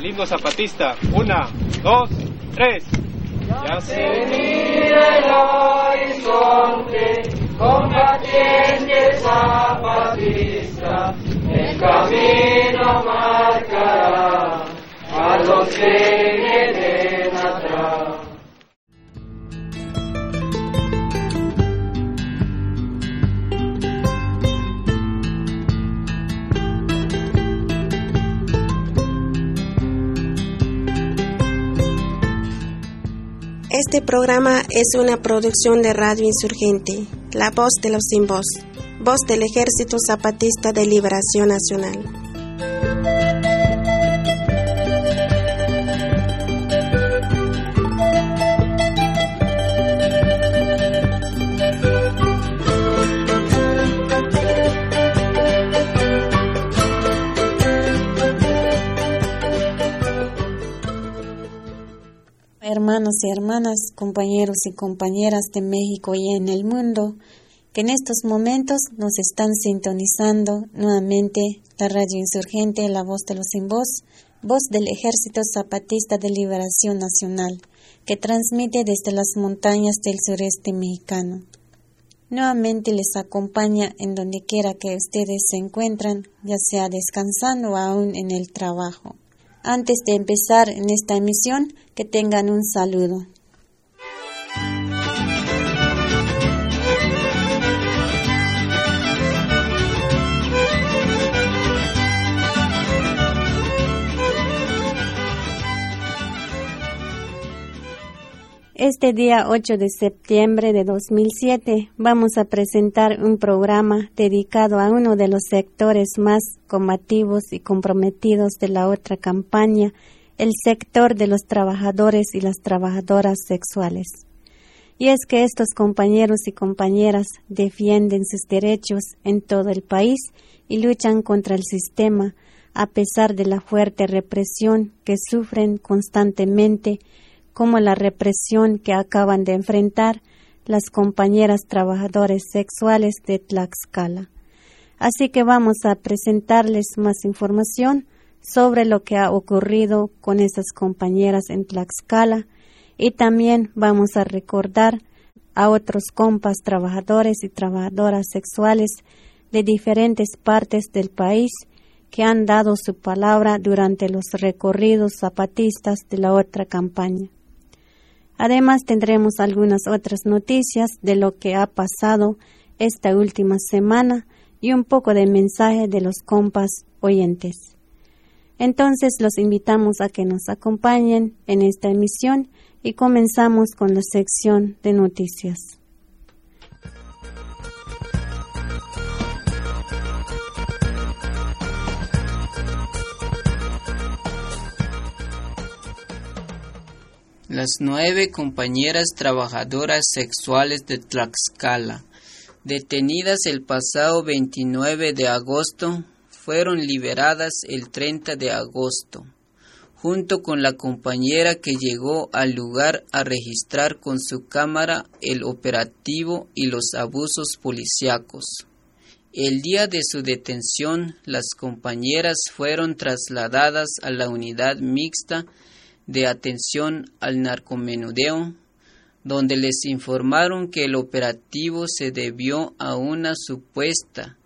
El himno zapatista. Una, dos, tres. Ya se mira el horizonte, combatiente zapatista, el camino marcará a los que Este programa es una producción de Radio Insurgente, La Voz de los Sin Voz, voz del Ejército Zapatista de Liberación Nacional. Hermanos y hermanas, compañeros y compañeras de México y en el mundo, que en estos momentos nos están sintonizando nuevamente la radio insurgente, la voz de los sin voz, voz del Ejército Zapatista de Liberación Nacional, que transmite desde las montañas del sureste mexicano. Nuevamente les acompaña en donde quiera que ustedes se encuentran, ya sea descansando o aún en el trabajo. Antes de empezar en esta emisión, que tengan un saludo. Este día 8 de septiembre de 2007 vamos a presentar un programa dedicado a uno de los sectores más combativos y comprometidos de la otra campaña, el sector de los trabajadores y las trabajadoras sexuales. Y es que estos compañeros y compañeras defienden sus derechos en todo el país y luchan contra el sistema a pesar de la fuerte represión que sufren constantemente como la represión que acaban de enfrentar las compañeras trabajadoras sexuales de Tlaxcala. Así que vamos a presentarles más información sobre lo que ha ocurrido con esas compañeras en Tlaxcala y también vamos a recordar a otros compas trabajadores y trabajadoras sexuales de diferentes partes del país que han dado su palabra durante los recorridos zapatistas de la otra campaña. Además tendremos algunas otras noticias de lo que ha pasado esta última semana y un poco de mensaje de los compas oyentes. Entonces los invitamos a que nos acompañen en esta emisión y comenzamos con la sección de noticias. Las nueve compañeras trabajadoras sexuales de Tlaxcala, detenidas el pasado 29 de agosto, fueron liberadas el 30 de agosto, junto con la compañera que llegó al lugar a registrar con su cámara el operativo y los abusos policíacos. El día de su detención, las compañeras fueron trasladadas a la unidad mixta de atención al narcomenudeo, donde les informaron que el operativo se debió a una supuesta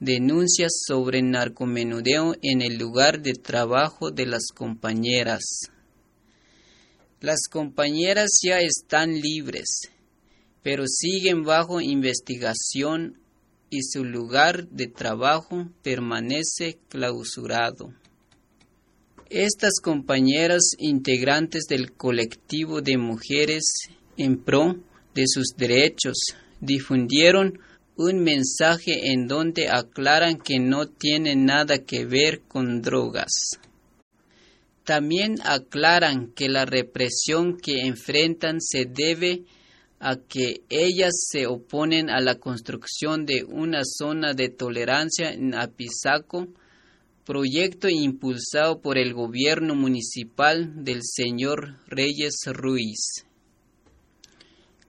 denuncia sobre narcomenudeo en el lugar de trabajo de las compañeras. Las compañeras ya están libres, pero siguen bajo investigación y su lugar de trabajo permanece clausurado. Estas compañeras integrantes del colectivo de mujeres en pro de sus derechos difundieron un mensaje en donde aclaran que no tiene nada que ver con drogas. También aclaran que la represión que enfrentan se debe a que ellas se oponen a la construcción de una zona de tolerancia en Apizaco proyecto impulsado por el gobierno municipal del señor Reyes Ruiz.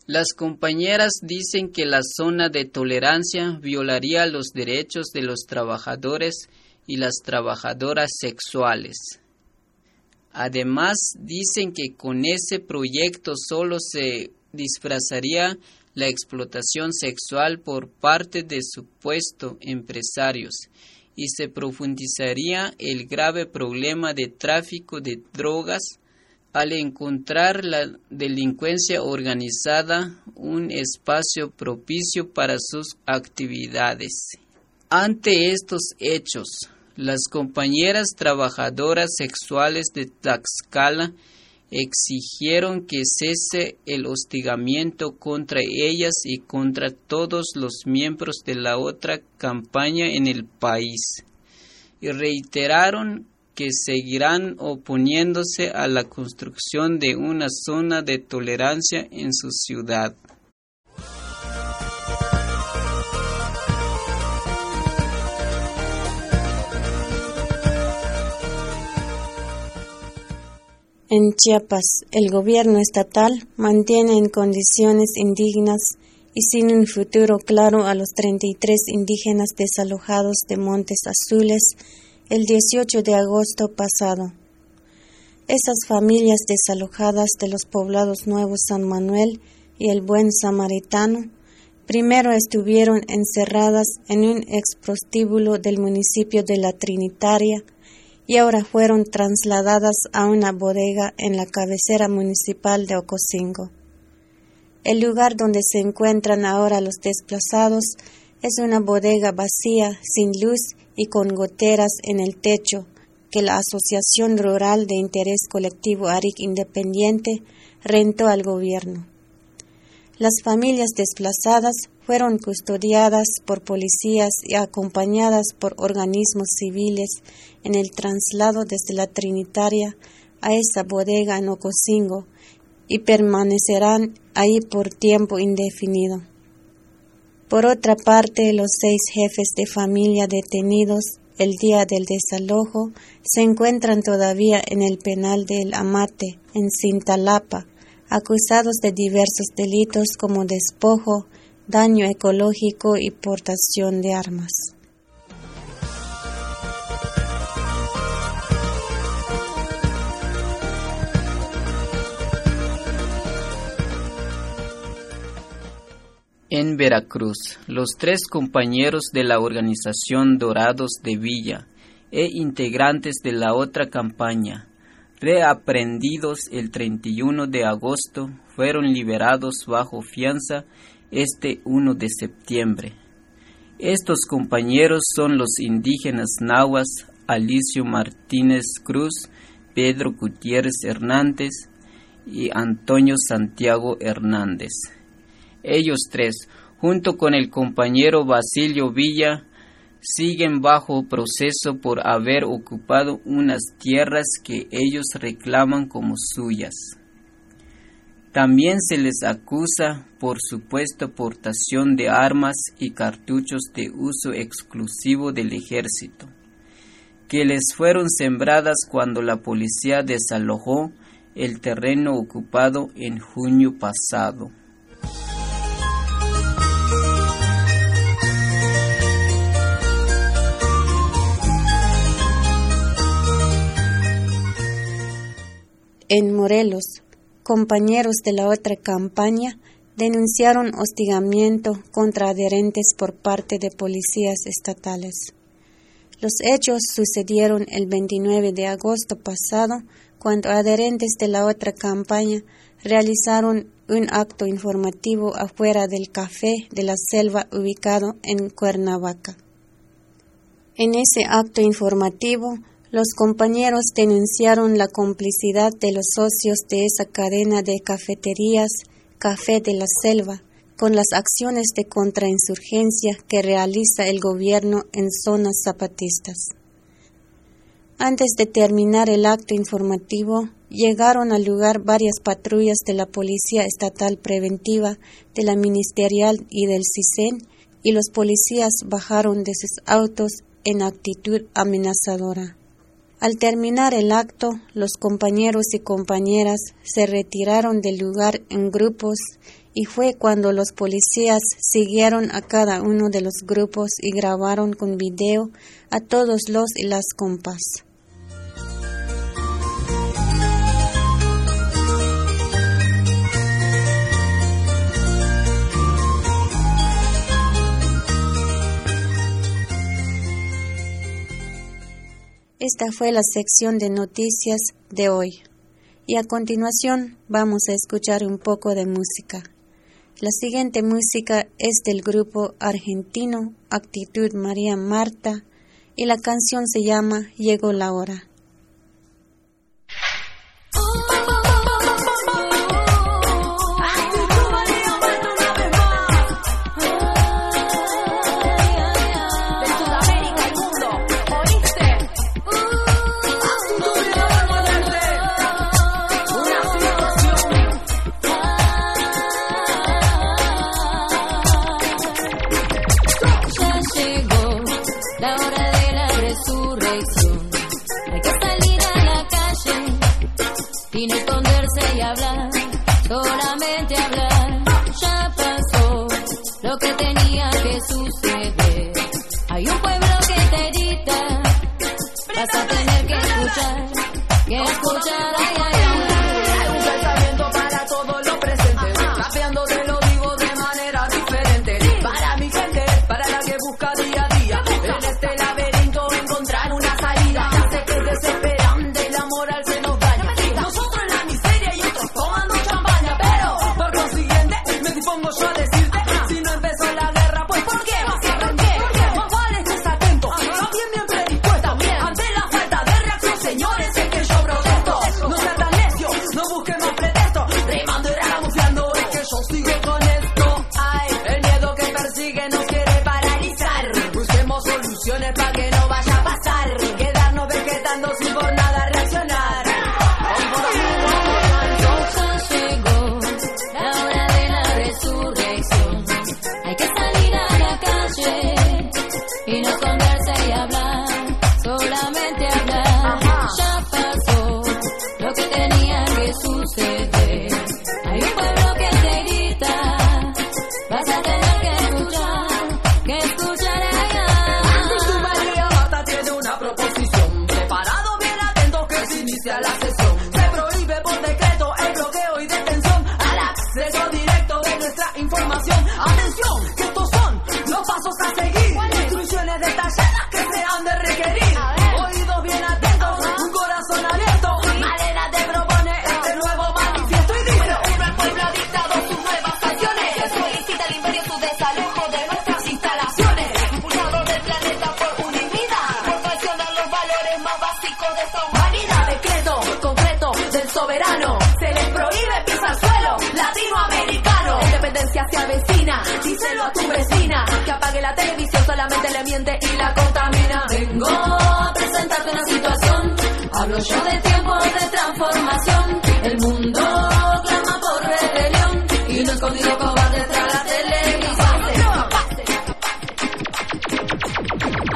Las compañeras dicen que la zona de tolerancia violaría los derechos de los trabajadores y las trabajadoras sexuales. Además, dicen que con ese proyecto solo se disfrazaría la explotación sexual por parte de supuestos empresarios y se profundizaría el grave problema de tráfico de drogas al encontrar la delincuencia organizada un espacio propicio para sus actividades. Ante estos hechos, las compañeras trabajadoras sexuales de Tlaxcala exigieron que cese el hostigamiento contra ellas y contra todos los miembros de la otra campaña en el país y reiteraron que seguirán oponiéndose a la construcción de una zona de tolerancia en su ciudad. En Chiapas, el gobierno estatal mantiene en condiciones indignas y sin un futuro claro a los 33 indígenas desalojados de Montes Azules el 18 de agosto pasado. Esas familias desalojadas de los poblados Nuevos San Manuel y el Buen Samaritano primero estuvieron encerradas en un exprostíbulo del municipio de La Trinitaria y ahora fueron trasladadas a una bodega en la cabecera municipal de Ocosingo. El lugar donde se encuentran ahora los desplazados es una bodega vacía, sin luz y con goteras en el techo que la Asociación Rural de Interés Colectivo ARIC Independiente rentó al gobierno. Las familias desplazadas fueron custodiadas por policías y acompañadas por organismos civiles en el traslado desde la Trinitaria a esa bodega en Ocosingo y permanecerán ahí por tiempo indefinido. Por otra parte, los seis jefes de familia detenidos el día del desalojo se encuentran todavía en el penal del Amate, en Cintalapa, acusados de diversos delitos como despojo, daño ecológico y portación de armas. En Veracruz, los tres compañeros de la organización Dorados de Villa e integrantes de la otra campaña, reaprendidos el 31 de agosto, fueron liberados bajo fianza este 1 de septiembre. Estos compañeros son los indígenas nahuas Alicio Martínez Cruz, Pedro Gutiérrez Hernández y Antonio Santiago Hernández. Ellos tres, junto con el compañero Basilio Villa, siguen bajo proceso por haber ocupado unas tierras que ellos reclaman como suyas. También se les acusa por supuesta portación de armas y cartuchos de uso exclusivo del ejército, que les fueron sembradas cuando la policía desalojó el terreno ocupado en junio pasado. En Morelos, compañeros de la otra campaña denunciaron hostigamiento contra adherentes por parte de policías estatales. Los hechos sucedieron el 29 de agosto pasado, cuando adherentes de la otra campaña realizaron un acto informativo afuera del café de la selva ubicado en Cuernavaca. En ese acto informativo, los compañeros denunciaron la complicidad de los socios de esa cadena de cafeterías Café de la Selva con las acciones de contrainsurgencia que realiza el gobierno en zonas zapatistas. Antes de terminar el acto informativo, llegaron al lugar varias patrullas de la Policía Estatal Preventiva, de la Ministerial y del CISEN, y los policías bajaron de sus autos en actitud amenazadora. Al terminar el acto, los compañeros y compañeras se retiraron del lugar en grupos y fue cuando los policías siguieron a cada uno de los grupos y grabaron con video a todos los y las compas. Esta fue la sección de noticias de hoy. Y a continuación vamos a escuchar un poco de música. La siguiente música es del grupo argentino Actitud María Marta y la canción se llama Llegó la hora. te le miente y la contamina. Vengo a presentarte una situación. Hablo yo de tiempos de transformación. El mundo clama por rebelión y un escondido cobarde tras la televisión.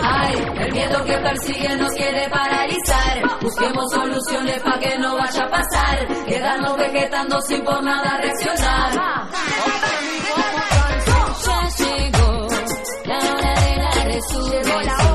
Ay, el miedo que persigue nos quiere paralizar. Busquemos soluciones para que no vaya a pasar. Quedarnos vegetando sin por nada reaccionar. hola.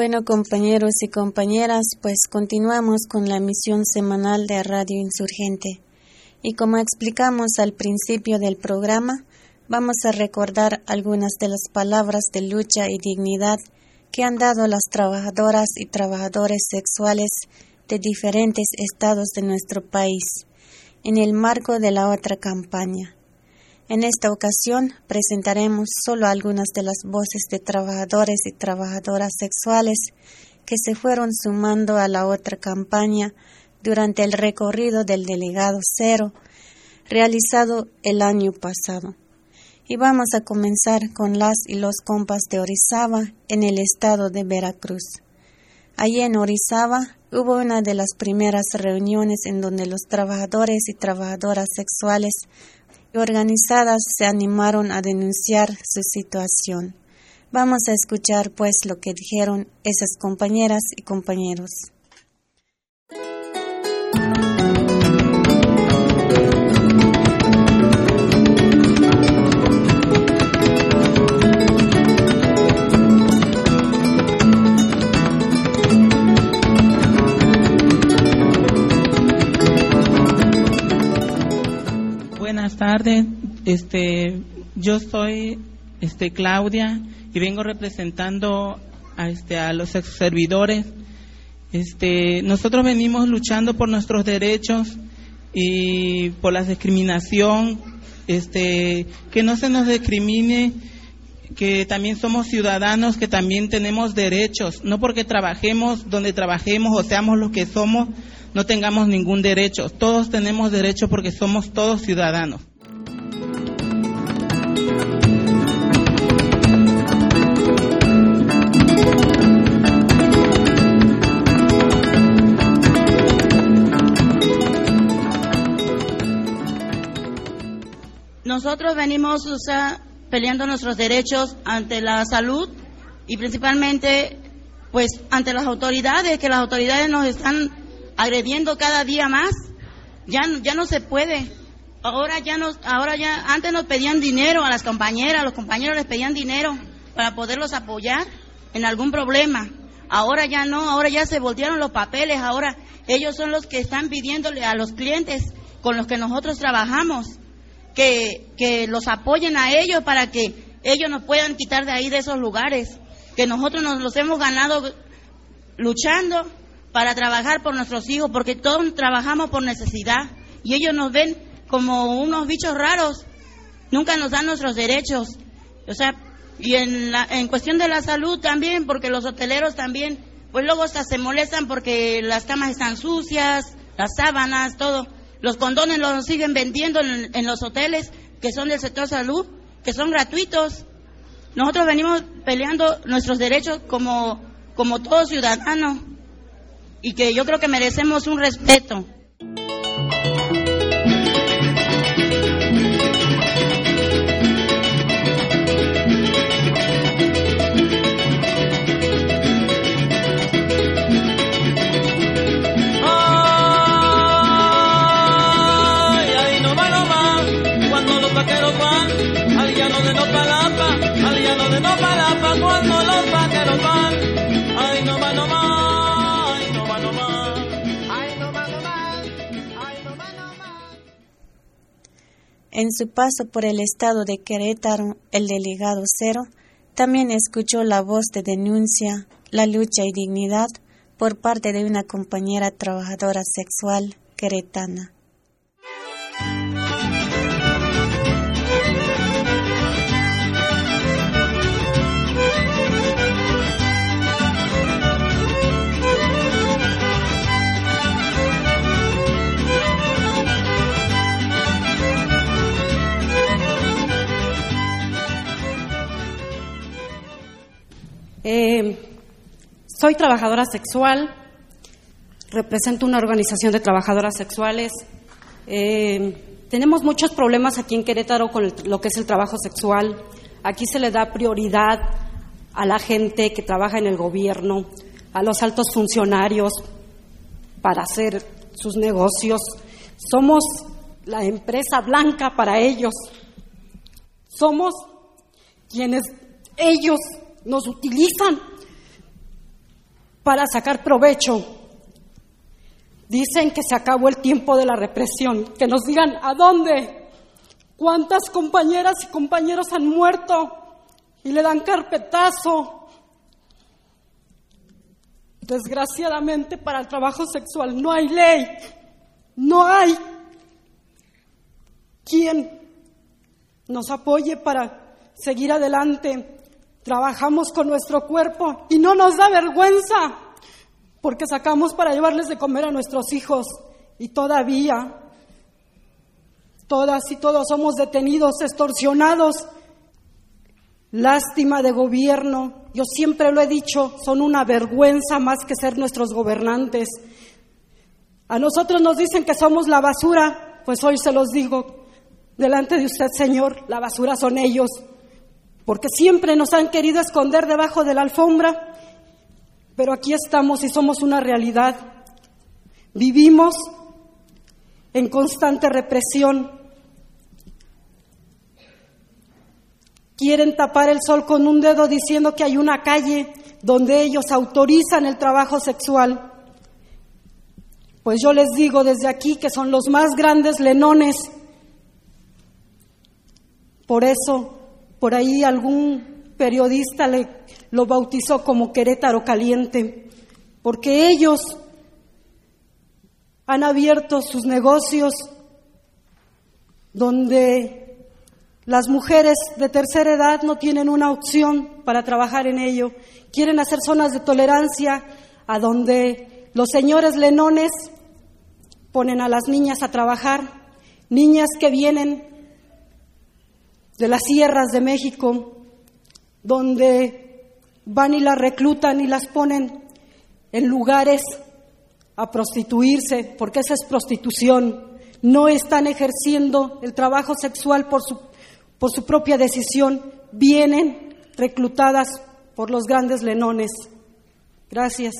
Bueno, compañeros y compañeras, pues continuamos con la misión semanal de Radio Insurgente. Y como explicamos al principio del programa, vamos a recordar algunas de las palabras de lucha y dignidad que han dado las trabajadoras y trabajadores sexuales de diferentes estados de nuestro país en el marco de la otra campaña. En esta ocasión presentaremos solo algunas de las voces de trabajadores y trabajadoras sexuales que se fueron sumando a la otra campaña durante el recorrido del delegado cero realizado el año pasado. Y vamos a comenzar con las y los compas de Orizaba en el estado de Veracruz. Allí en Orizaba hubo una de las primeras reuniones en donde los trabajadores y trabajadoras sexuales organizadas se animaron a denunciar su situación. Vamos a escuchar pues lo que dijeron esas compañeras y compañeros. Tardes. Este, yo soy este, Claudia y vengo representando a, este, a los servidores. Este, nosotros venimos luchando por nuestros derechos y por la discriminación, este, que no se nos discrimine, que también somos ciudadanos, que también tenemos derechos, no porque trabajemos donde trabajemos o seamos los que somos, no tengamos ningún derecho. Todos tenemos derecho porque somos todos ciudadanos. Nosotros venimos peleando nuestros derechos ante la salud y principalmente pues ante las autoridades, que las autoridades nos están agrediendo cada día más. Ya, ya no se puede. Ahora ya nos, ahora ya, antes nos pedían dinero a las compañeras, los compañeros les pedían dinero para poderlos apoyar en algún problema. Ahora ya no, ahora ya se voltearon los papeles, ahora ellos son los que están pidiéndole a los clientes con los que nosotros trabajamos que, que los apoyen a ellos para que ellos nos puedan quitar de ahí, de esos lugares, que nosotros nos los hemos ganado luchando para trabajar por nuestros hijos, porque todos trabajamos por necesidad y ellos nos ven como unos bichos raros, nunca nos dan nuestros derechos. O sea, y en, la, en cuestión de la salud también, porque los hoteleros también, pues luego hasta se molestan porque las camas están sucias, las sábanas, todo. Los condones los siguen vendiendo en, los hoteles que son del sector salud, que son gratuitos. Nosotros venimos peleando nuestros derechos como, como todo ciudadano y que yo creo que merecemos un respeto. En su paso por el estado de Querétaro, el delegado Cero también escuchó la voz de denuncia, la lucha y dignidad por parte de una compañera trabajadora sexual queretana. Eh, soy trabajadora sexual, represento una organización de trabajadoras sexuales. Eh, tenemos muchos problemas aquí en Querétaro con lo que es el trabajo sexual. Aquí se le da prioridad a la gente que trabaja en el gobierno, a los altos funcionarios para hacer sus negocios. Somos la empresa blanca para ellos. Somos quienes ellos nos utilizan para sacar provecho. Dicen que se acabó el tiempo de la represión, que nos digan a dónde, ¿Cuántas compañeras y compañeros han muerto y le dan carpetazo? Desgraciadamente para el trabajo sexual no hay ley, no hay quien nos apoye para seguir adelante. Trabajamos con nuestro cuerpo y no nos da vergüenza porque sacamos para llevarles de comer a nuestros hijos y todavía todas y todos somos detenidos, extorsionados. Lástima de gobierno, yo siempre lo he dicho, son una vergüenza más que ser nuestros gobernantes. A nosotros nos dicen que somos la basura, pues hoy se los digo, delante de usted, Señor, la basura son ellos, porque siempre nos han querido esconder debajo de la alfombra, pero aquí estamos y somos una realidad. Vivimos en constante represión. Quieren tapar el sol con un dedo diciendo que hay una calle donde ellos autorizan el trabajo sexual. Pues yo les digo desde aquí que son los más grandes lenones por eso, por ahí algún periodista le, lo bautizó como Querétaro Caliente, porque ellos han abierto sus negocios donde las mujeres de tercera edad no tienen una opción para trabajar en ello. Quieren hacer zonas de tolerancia a donde los señores lenones ponen a las niñas a trabajar, niñas que vienen de las sierras de México, donde van y las reclutan y las ponen en lugares a prostituirse, porque esa es prostitución. No están ejerciendo el trabajo sexual por su, por su propia decisión, vienen reclutadas por los grandes lenones. Gracias.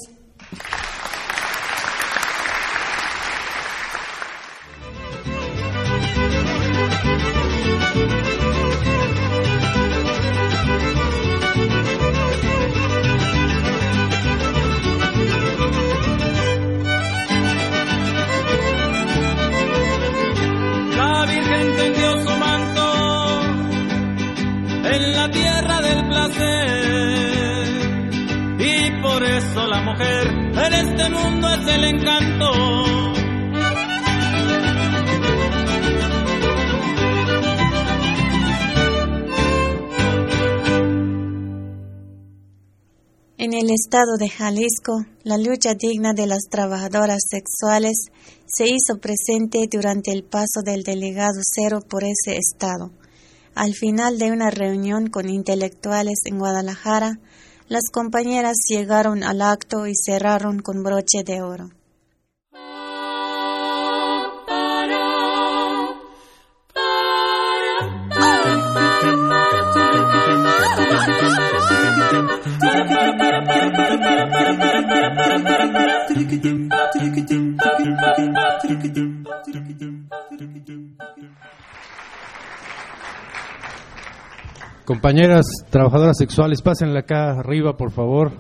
El estado de Jalisco, la lucha digna de las trabajadoras sexuales se hizo presente durante el paso del delegado cero por ese estado. Al final de una reunión con intelectuales en Guadalajara, las compañeras llegaron al acto y cerraron con broche de oro. Compañeras trabajadoras sexuales, pásenla acá arriba, por favor.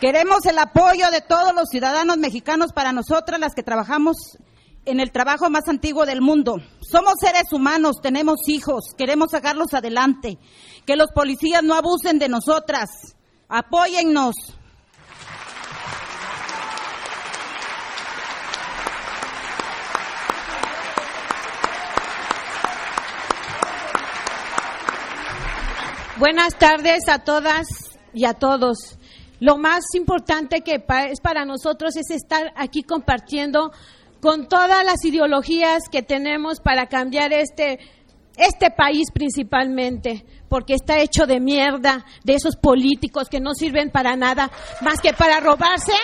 Queremos el apoyo de todos los ciudadanos mexicanos para nosotras, las que trabajamos en el trabajo más antiguo del mundo. Somos seres humanos, tenemos hijos, queremos sacarlos adelante. Que los policías no abusen de nosotras. Apóyennos. Buenas tardes a todas y a todos. Lo más importante que es para nosotros es estar aquí compartiendo con todas las ideologías que tenemos para cambiar este, este país principalmente, porque está hecho de mierda, de esos políticos que no sirven para nada, más que para robarse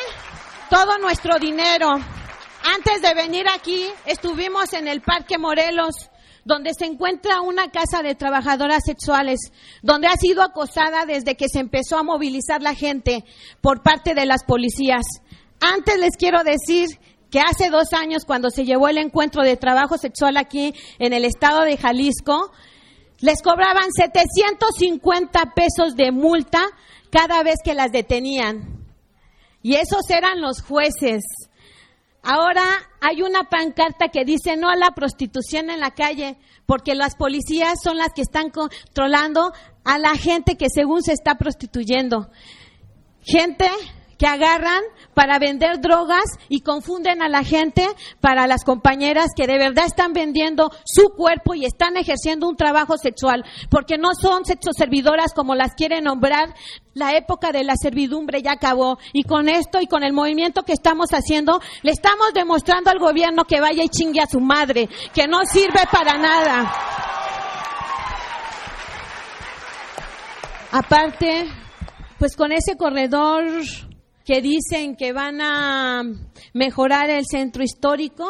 todo nuestro dinero. Antes de venir aquí, estuvimos en el Parque Morelos, donde se encuentra una casa de trabajadoras sexuales, donde ha sido acosada desde que se empezó a movilizar la gente por parte de las policías. Antes les quiero decir que hace dos años, cuando se llevó el encuentro de trabajo sexual aquí en el estado de Jalisco, les cobraban 750 pesos de multa cada vez que las detenían. Y esos eran los jueces. Ahora hay una pancarta que dice no a la prostitución en la calle, porque las policías son las que están controlando a la gente que según se está prostituyendo. Gente que agarran para vender drogas y confunden a la gente para las compañeras que de verdad están vendiendo su cuerpo y están ejerciendo un trabajo sexual, porque no son sexoservidoras como las quieren nombrar. La época de la servidumbre ya acabó y con esto y con el movimiento que estamos haciendo le estamos demostrando al gobierno que vaya y chingue a su madre, que no sirve para nada. Aparte, pues con ese corredor que dicen que van a mejorar el centro histórico,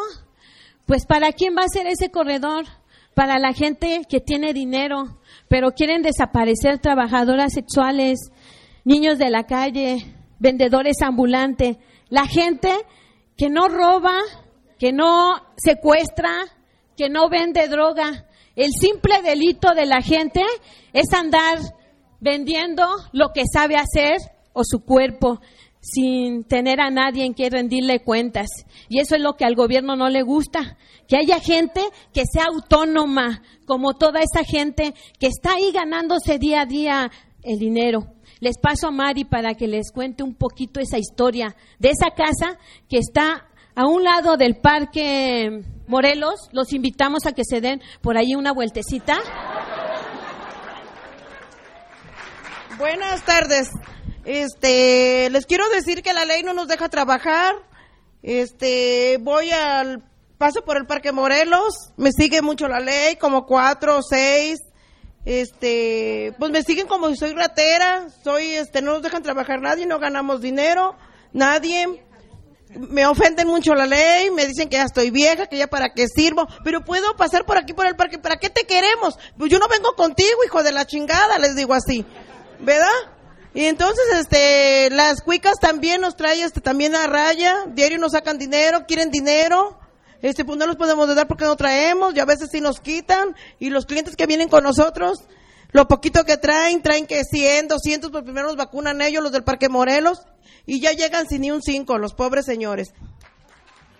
pues ¿para quién va a ser ese corredor? Para la gente que tiene dinero, pero quieren desaparecer trabajadoras sexuales, niños de la calle, vendedores ambulantes, la gente que no roba, que no secuestra, que no vende droga. El simple delito de la gente es andar vendiendo lo que sabe hacer o su cuerpo sin tener a nadie en que rendirle cuentas. Y eso es lo que al gobierno no le gusta, que haya gente que sea autónoma, como toda esa gente que está ahí ganándose día a día el dinero. Les paso a Mari para que les cuente un poquito esa historia de esa casa que está a un lado del Parque Morelos. Los invitamos a que se den por ahí una vueltecita. Buenas tardes. Este, les quiero decir que la ley no nos deja trabajar. Este, voy al paso por el Parque Morelos, me sigue mucho la ley, como cuatro o seis. Este, pues me siguen como si soy ratera, soy, este, no nos dejan trabajar nadie, no ganamos dinero, nadie. Me ofenden mucho la ley, me dicen que ya estoy vieja, que ya para qué sirvo, pero puedo pasar por aquí por el parque, ¿para qué te queremos? Pues yo no vengo contigo, hijo de la chingada, les digo así, ¿verdad? Y entonces, este, las cuicas también nos traen, este, también a raya, diario nos sacan dinero, quieren dinero, este, pues no los podemos dar porque no traemos, y a veces sí nos quitan, y los clientes que vienen con nosotros, lo poquito que traen, traen que 100, 200, pues primero nos vacunan ellos, los del Parque Morelos, y ya llegan sin ni un 5, los pobres señores.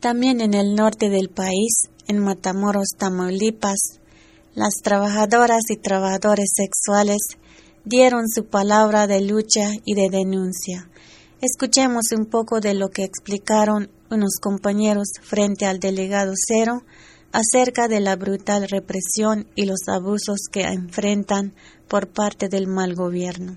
También en el norte del país, en Matamoros, Tamaulipas, las trabajadoras y trabajadores sexuales dieron su palabra de lucha y de denuncia. Escuchemos un poco de lo que explicaron unos compañeros frente al delegado Cero acerca de la brutal represión y los abusos que enfrentan por parte del mal gobierno.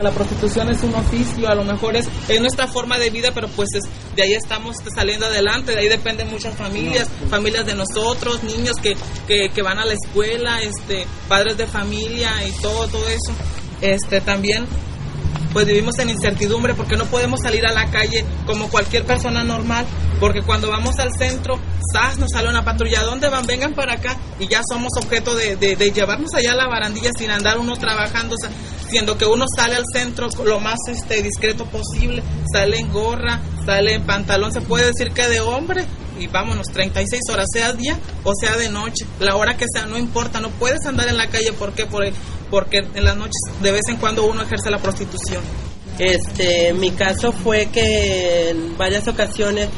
La prostitución es un oficio, a lo mejor es, nuestra forma de vida, pero pues de ahí estamos saliendo adelante, de ahí dependen muchas familias, familias de nosotros, niños que, que, que van a la escuela, este, padres de familia y todo, todo eso. Este, también pues vivimos en incertidumbre porque no podemos salir a la calle como cualquier persona normal, porque cuando vamos al centro, ¡zas! nos sale una patrulla, ¿dónde van? Vengan para acá y ya somos objeto de, llevarnos allá a la barandilla sin andar uno trabajando, siendo que uno sale al centro lo más este, discreto posible, sale en gorra, sale en pantalón, se puede decir que de hombre, y vámonos, 36 horas, sea día o sea de noche, la hora que sea, no importa, no puedes andar en la calle, ¿por qué? Porque en las noches de vez en cuando uno ejerce la prostitución. Este, mi caso fue que en varias ocasiones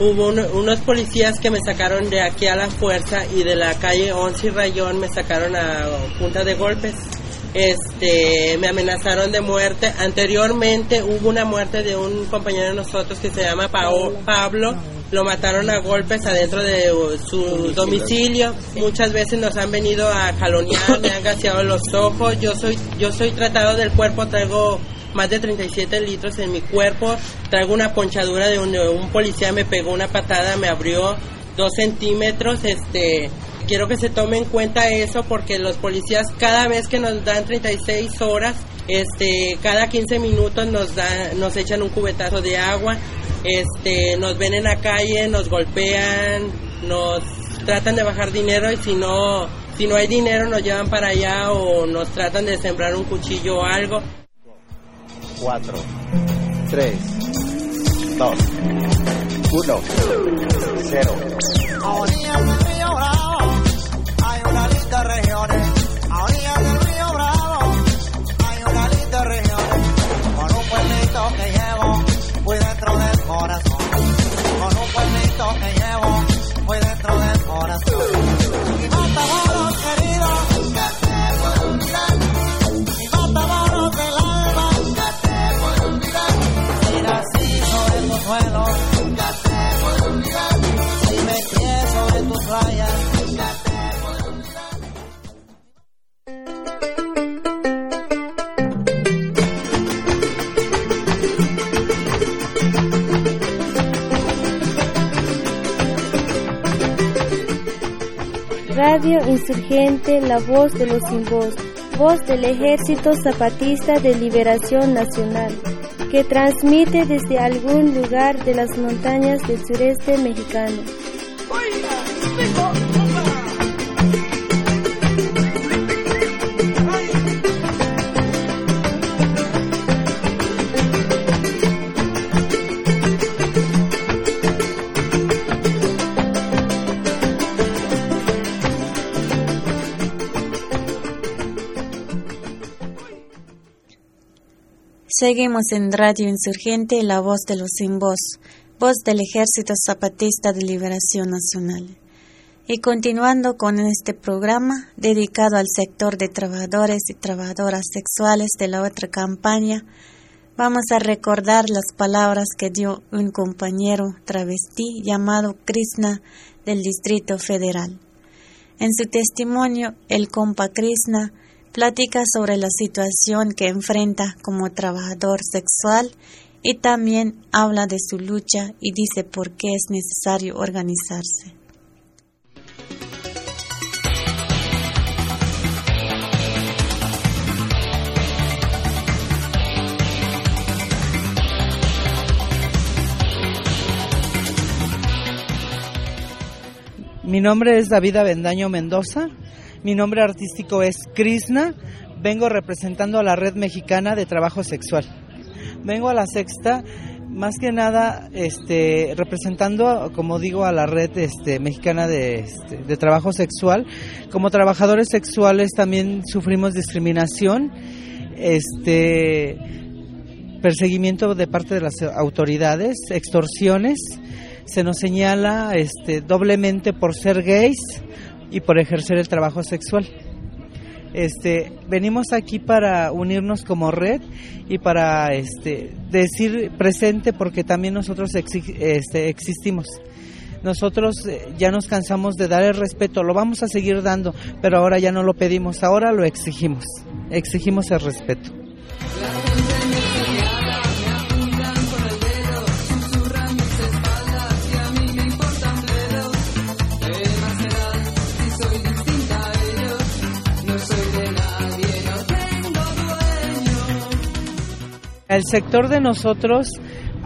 hubo unos policías que me sacaron de aquí a la fuerza y de la calle 11 y Rayón me sacaron a punta de golpes. Este, me amenazaron de muerte. Anteriormente hubo una muerte de un compañero de nosotros que se llama Pablo lo mataron a golpes adentro de su domicilio. Muchas veces nos han venido a jalonear, me han gaseado los ojos. Yo soy, yo soy tratado del cuerpo, traigo más de 37 litros en mi cuerpo. Traigo una ponchadura de un, un policía me pegó una patada, me abrió dos centímetros. Este, quiero que se tome en cuenta eso porque los policías cada vez que nos dan 36 horas, este, cada 15 minutos nos dan, nos echan un cubetazo de agua, este, nos ven en la calle, nos golpean, nos tratan de bajar dinero y si no, si no hay dinero nos llevan para allá o nos tratan de sembrar un cuchillo o algo. 4, 3, 2, 1, 0. Insurgente, la voz de los sin voz, voz del Ejército Zapatista de Liberación Nacional, que transmite desde algún lugar de las montañas del sureste mexicano. Seguimos en Radio Insurgente, la voz de los sin voz, voz del Ejército Zapatista de Liberación Nacional. Y continuando con este programa dedicado al sector de trabajadores y trabajadoras sexuales de la otra campaña, vamos a recordar las palabras que dio un compañero travesti llamado Krishna del Distrito Federal. En su testimonio, el compa Krishna platica sobre la situación que enfrenta como trabajador sexual y también habla de su lucha y dice por qué es necesario organizarse. Mi nombre es David Avendaño Mendoza. Mi nombre artístico es Krishna. Vengo representando a la Red Mexicana de Trabajo Sexual. Vengo a la sexta, más que nada, este, representando, como digo, a la Red este, Mexicana de, este, de Trabajo Sexual. Como trabajadores sexuales también sufrimos discriminación, este, perseguimiento de parte de las autoridades, extorsiones. Se nos señala este, doblemente por ser gays y por ejercer el trabajo sexual. Este, venimos aquí para unirnos como red y para este, decir presente porque también nosotros exi- este, existimos. Nosotros eh, ya nos cansamos de dar el respeto, lo vamos a seguir dando, pero ahora ya no lo pedimos, ahora lo exigimos, exigimos el respeto. El sector de nosotros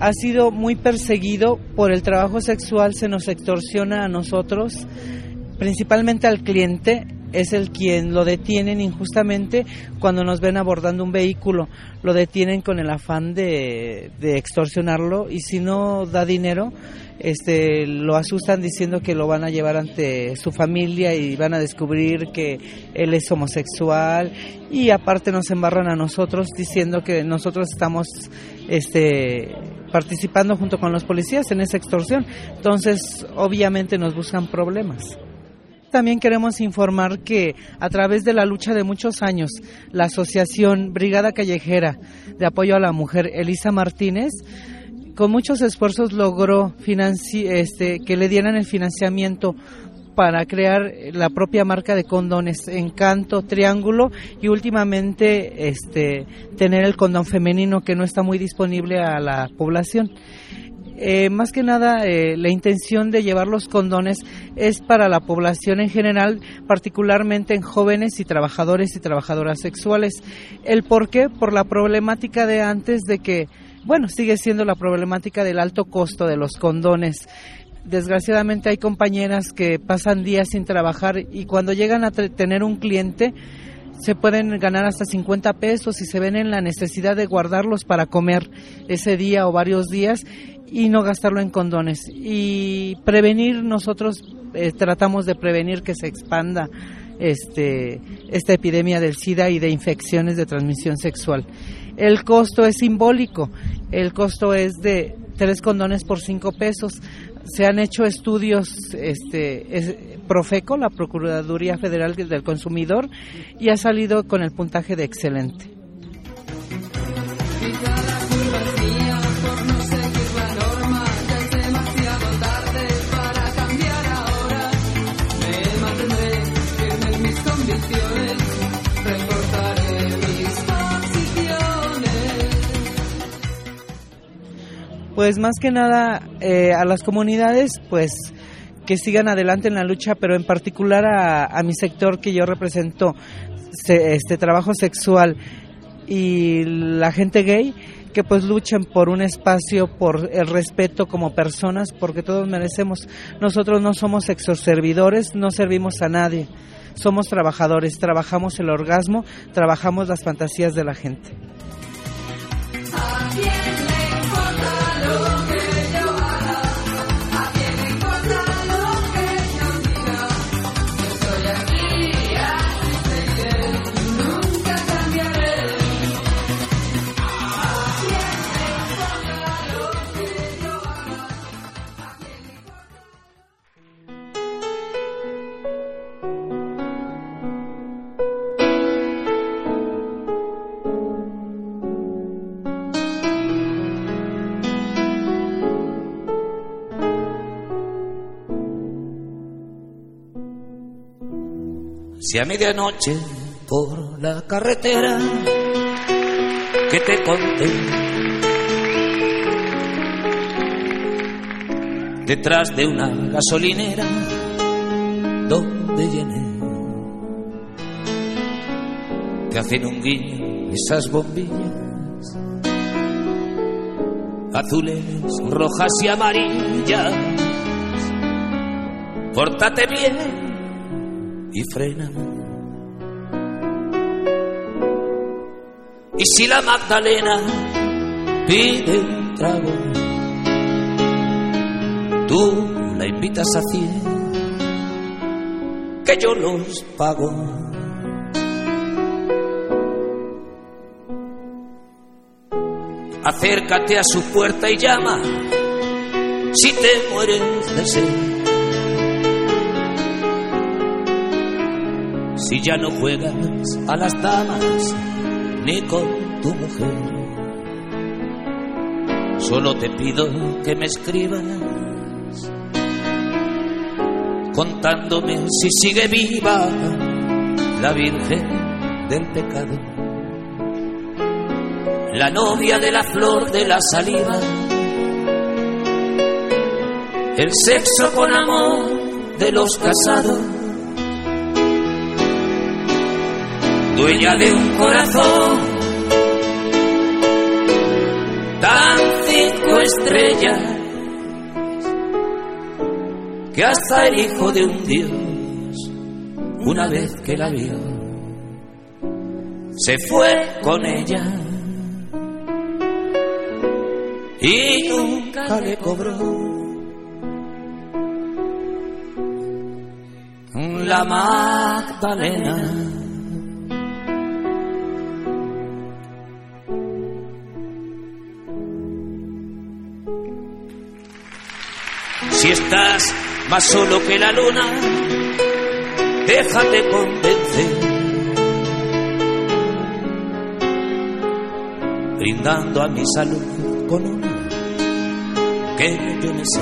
ha sido muy perseguido por el trabajo sexual, se nos extorsiona a nosotros, principalmente al cliente, es el quien lo detienen injustamente cuando nos ven abordando un vehículo, lo detienen con el afán de, de extorsionarlo y si no da dinero, este, lo asustan diciendo que lo van a llevar ante su familia y van a descubrir que él es homosexual y aparte nos embarran a nosotros diciendo que nosotros estamos este, participando junto con los policías en esa extorsión. Entonces, obviamente nos buscan problemas. También queremos informar que a través de la lucha de muchos años, la Asociación Brigada Callejera de Apoyo a la Mujer, Elisa Martínez, con muchos esfuerzos logró este, que le dieran el financiamiento para crear la propia marca de condones Encanto, Triángulo y últimamente este tener el condón femenino que no está muy disponible a la población. Eh, más que nada, eh, la intención de llevar los condones es para la población en general, particularmente en jóvenes y trabajadores y trabajadoras sexuales. ¿El por qué? Por la problemática de antes de que, bueno, sigue siendo la problemática del alto costo de los condones desgraciadamente hay compañeras que pasan días sin trabajar y cuando llegan a tener un cliente se pueden ganar hasta 50 pesos y se ven en la necesidad de guardarlos para comer ese día o varios días y no gastarlo en condones. Y prevenir, nosotros eh, tratamos de prevenir que se expanda este, esta epidemia del SIDA y de infecciones de transmisión sexual. El costo es simbólico, el costo es de tres condones por cinco pesos se han hecho estudios, este, Profeco, la Procuraduría Federal del Consumidor, y ha salido con el puntaje de excelente. Pues más que nada eh, a las comunidades, pues que sigan adelante en la lucha, pero en particular a, mi sector que yo represento, este trabajo sexual y la gente gay, que pues luchen por un espacio, por el respeto como personas, porque todos merecemos. Nosotros no somos exoservidores, no servimos a nadie. Somos trabajadores, trabajamos el orgasmo, trabajamos las fantasías de la gente. Si a medianoche por la carretera que te conté, detrás de una gasolinera donde llené, te hacen un guiño esas bombillas azules, rojas y amarillas. Pórtate bien y frena. Y si la Magdalena pide un trago, tú la invitas a cien, que yo los pago. Acércate a su puerta y llama si te mueres de sed. Ya no juegas a las damas ni con tu mujer. Solo te pido que me escribas contándome si sigue viva la Virgen del pecado, la novia de la flor de la saliva, el sexo con amor de los casados dueña de un corazón tan cinco estrellas que hasta el hijo de un dios, una vez que la vio, se fue con ella y nunca le cobró. La Magdalena. Estás más solo que la luna, déjate convencer. Brindando a mi salud con una que yo me sé.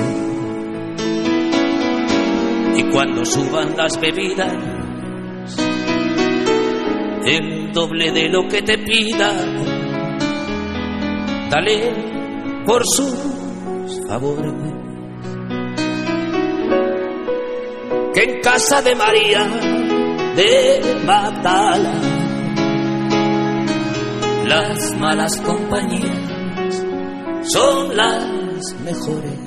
Y cuando suban las bebidas, el doble de lo que te pida, dale por sus favores. Que en casa de María de Magdala, las malas compañías son las mejores.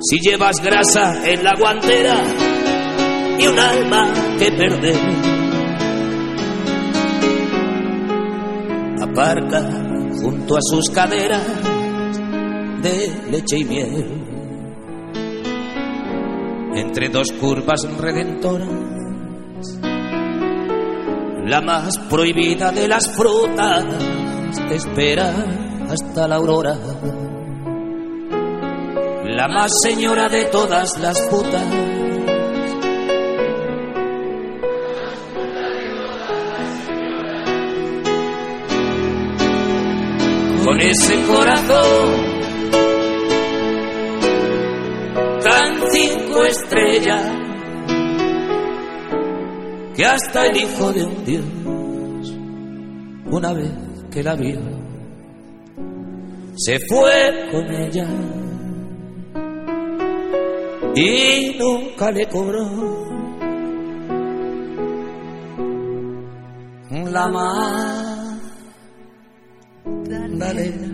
Si llevas grasa en la guantera y un alma que perder, aparca junto a sus caderas de leche y miel. Entre dos curvas redentoras, la más prohibida de las frutas te espera hasta la aurora. La más señora de todas las putas. Con ese corazón cinco estrellas que hasta el hijo de un dios, una vez que la vio, se fue con ella y nunca le cobró la magdalena.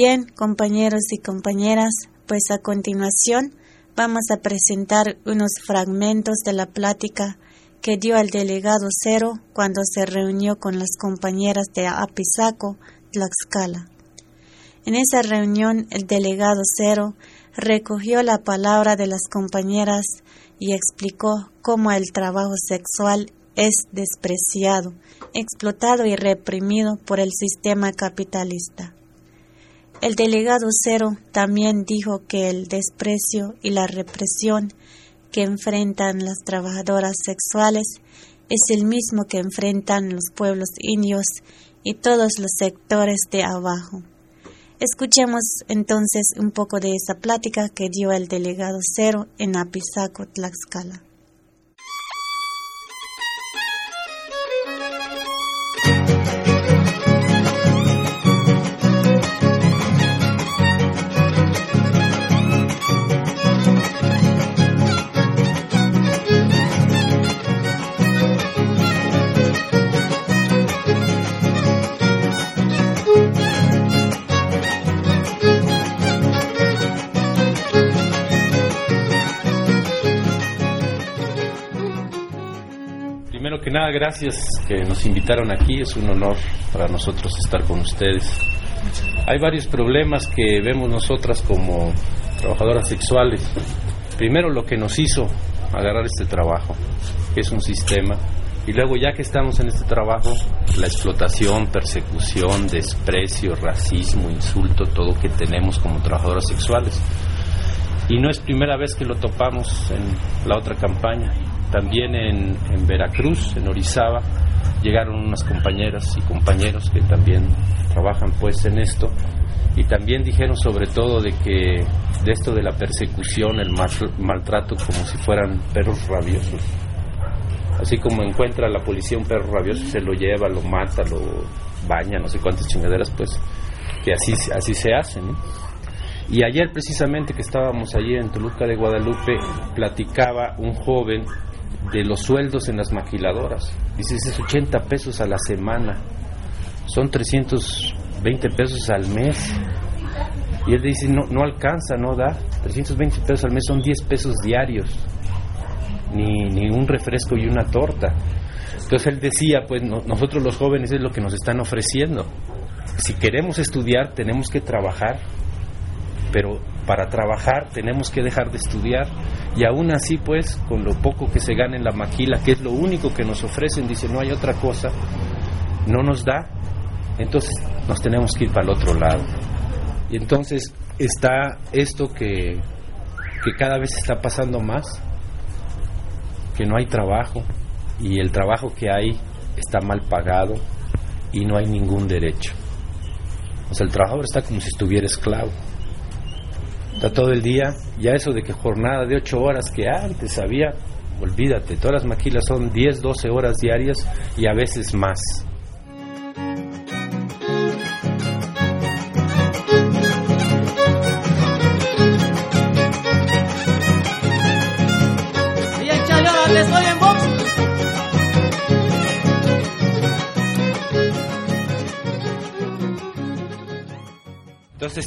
Bien, compañeros y compañeras, pues a continuación vamos a presentar unos fragmentos de la plática que dio el delegado Cero cuando se reunió con las compañeras de Apizaco, Tlaxcala. En esa reunión el delegado Cero recogió la palabra de las compañeras y explicó cómo el trabajo sexual es despreciado, explotado y reprimido por el sistema capitalista. El delegado Cero también dijo que el desprecio y la represión que enfrentan las trabajadoras sexuales es el mismo que enfrentan los pueblos indios y todos los sectores de abajo. Escuchemos entonces un poco de esa plática que dio el delegado Cero en Apizaco, Tlaxcala. Gracias que nos invitaron aquí. Es un honor para nosotros estar con ustedes. Hay varios problemas que vemos nosotras como trabajadoras sexuales. Primero, lo que nos hizo agarrar este trabajo, que es un sistema. Y luego, ya que estamos en este trabajo, la explotación, persecución, desprecio, racismo, insulto, todo que tenemos como trabajadoras sexuales. Y no es primera vez que lo topamos en la otra campaña. También en, en, Veracruz, en Orizaba, llegaron unas compañeras y compañeros que también trabajan pues en esto y también dijeron sobre todo de que de esto de la persecución, el mal, maltrato como si fueran perros rabiosos. Así como encuentra la policía un perro rabioso, se lo lleva, lo mata, lo baña, no sé cuántas chingaderas, pues que así, así se hace, ¿no? Y ayer precisamente que estábamos allí en Toluca de Guadalupe, platicaba un joven de los sueldos en las maquiladoras. Dice, es 80 pesos a la semana, son 320 pesos al mes. Y él dice, no, no alcanza, no da. 320 pesos al mes son 10 pesos diarios, ni, un refresco y una torta. Entonces él decía, pues no, nosotros los jóvenes es lo que nos están ofreciendo. Si queremos estudiar, tenemos que trabajar, pero para trabajar tenemos que dejar de estudiar y aún así pues con lo poco que se gana en la maquila que es lo único que nos ofrecen dice no hay otra cosa no nos da entonces nos tenemos que ir para el otro lado. Y entonces está esto que, que cada vez está pasando más, que no hay trabajo y el trabajo que hay está mal pagado y no hay ningún derecho. O sea, el trabajador está como si estuviera esclavo. Está todo el día, ya eso de que jornada de ocho horas que antes había, olvídate, todas las maquilas son 10, 12 horas diarias y a veces más.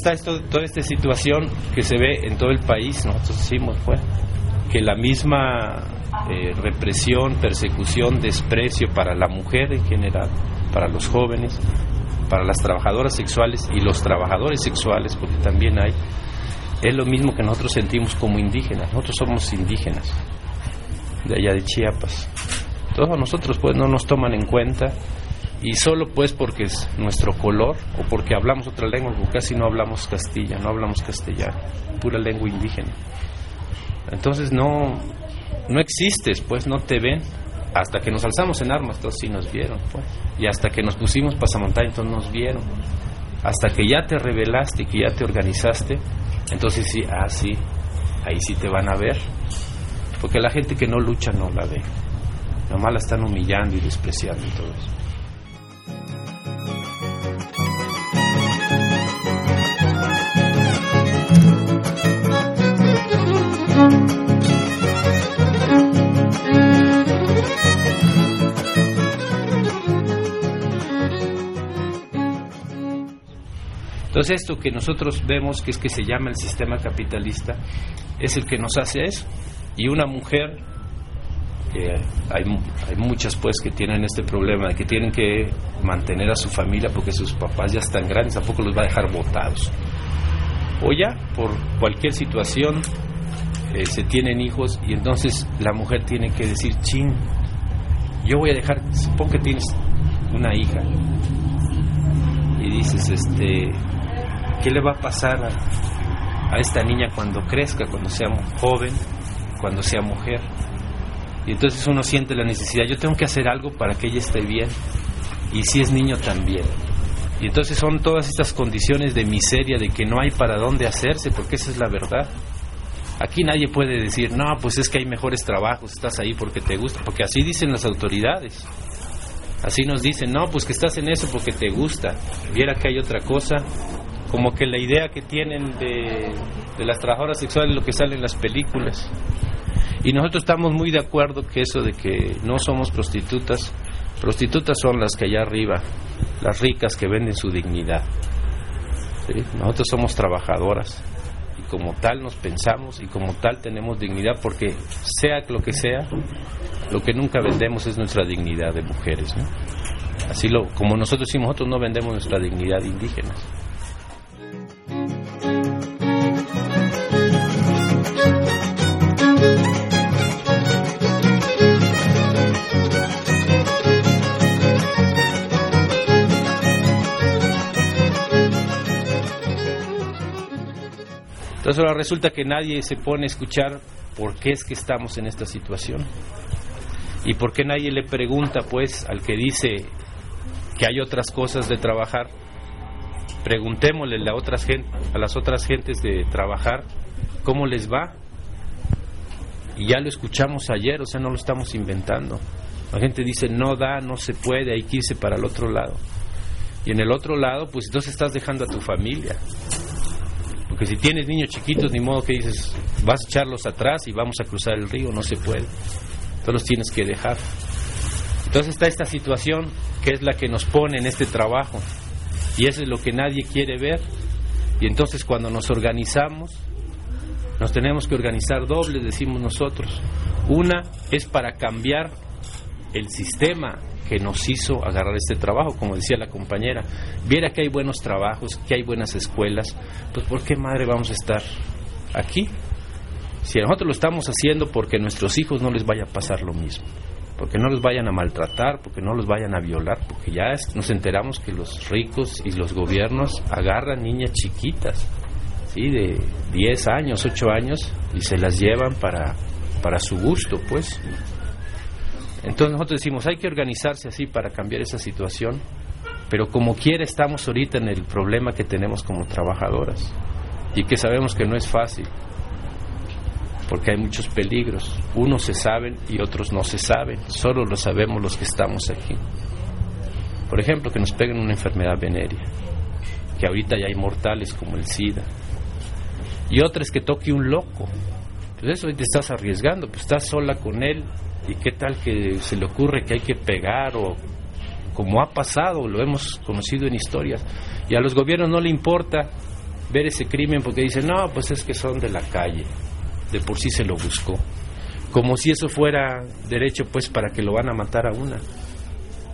Está esto, toda esta situación que se ve en todo el país, nosotros decimos, pues, que la misma eh, represión, persecución, desprecio para la mujer en general, para los jóvenes, para las trabajadoras sexuales y los trabajadores sexuales, porque también hay, es lo mismo que nosotros sentimos como indígenas. Nosotros somos indígenas de allá de Chiapas. Todos nosotros pues no nos toman en cuenta y solo pues porque es nuestro color o porque hablamos otra lengua, porque casi no hablamos castilla, no hablamos castellano, pura lengua indígena. Entonces no, no existes, pues no te ven. Hasta que nos alzamos en armas, entonces sí nos vieron, pues. Y hasta que nos pusimos pasamontaña, entonces nos vieron. Hasta que ya te revelaste, que ya te organizaste, entonces sí, ah, sí, ahí sí te van a ver. Porque la gente que no lucha no la ve. Nomás la están humillando y despreciando y todo eso. Entonces esto que nosotros vemos que es que se llama el sistema capitalista es el que nos hace eso. Y una mujer, hay, hay muchas pues que tienen este problema de que tienen que mantener a su familia porque sus papás ya están grandes, tampoco los va a dejar botados. O ya, por cualquier situación, eh, se tienen hijos y entonces la mujer tiene que decir, chin, yo voy a dejar, supongo que tienes una hija y dices, este, ¿qué le va a pasar a, esta niña cuando crezca, cuando sea joven, cuando sea mujer? Y entonces uno siente la necesidad, yo tengo que hacer algo para que ella esté bien, y si es niño también. Y entonces son todas estas condiciones de miseria, de que no hay para dónde hacerse, porque esa es la verdad. Aquí nadie puede decir, no, pues es que hay mejores trabajos, estás ahí porque te gusta, porque así dicen las autoridades. Así nos dicen, no, pues que estás en eso porque te gusta. Viera que hay otra cosa, como que la idea que tienen de, las trabajadoras sexuales es lo que sale en las películas. Y nosotros estamos muy de acuerdo que eso de que no somos prostitutas, prostitutas son las que allá arriba, las ricas que venden su dignidad. Nosotros somos trabajadoras y como tal nos pensamos y como tal tenemos dignidad porque sea lo que sea, lo que nunca vendemos es nuestra dignidad de mujeres. ¿no? Así lo, como nosotros decimos, nosotros no vendemos nuestra dignidad de indígenas. Entonces ahora resulta que nadie se pone a escuchar por qué es que estamos en esta situación. Y por qué nadie le pregunta pues al que dice que hay otras cosas de trabajar, preguntémosle a, otras gen- a las otras gentes de trabajar cómo les va. Y ya lo escuchamos ayer, o sea, no lo estamos inventando. La gente dice, no da, no se puede, hay que irse para el otro lado. Y en el otro lado, pues entonces estás dejando a tu familia. Porque si tienes niños chiquitos, ni modo que dices, vas a echarlos atrás y vamos a cruzar el río, no se puede. Entonces los tienes que dejar. Entonces está esta situación que es la que nos pone en este trabajo. Y eso es lo que nadie quiere ver. Y entonces cuando nos organizamos, nos tenemos que organizar doble, decimos nosotros. Una es para cambiar el sistema que nos hizo agarrar este trabajo, como decía la compañera. Viera que hay buenos trabajos, que hay buenas escuelas, pues ¿por qué madre vamos a estar aquí? Si nosotros lo estamos haciendo porque a nuestros hijos no les vaya a pasar lo mismo, porque no los vayan a maltratar, porque no los vayan a violar, porque ya nos enteramos que los ricos y los gobiernos agarran niñas chiquitas, ¿sí? de 10 años, 8 años, y se las llevan para, para su gusto, pues. Entonces nosotros decimos, hay que organizarse así para cambiar esa situación, pero como quiera estamos ahorita en el problema que tenemos como trabajadoras y que sabemos que no es fácil porque hay muchos peligros. Unos se saben y otros no se saben. Solo lo sabemos los que estamos aquí. Por ejemplo, que nos peguen una enfermedad venérea, que ahorita ya hay mortales como el SIDA. Y otra es que toque un loco. Pues eso te estás arriesgando, pues estás sola con él. ¿Y qué tal que se le ocurre que hay que pegar o como ha pasado, lo hemos conocido en historias? Y a los gobiernos no le importa ver ese crimen porque dicen, no, pues es que son de la calle de por sí se lo buscó. Como si eso fuera derecho, pues, para que lo van a matar a una.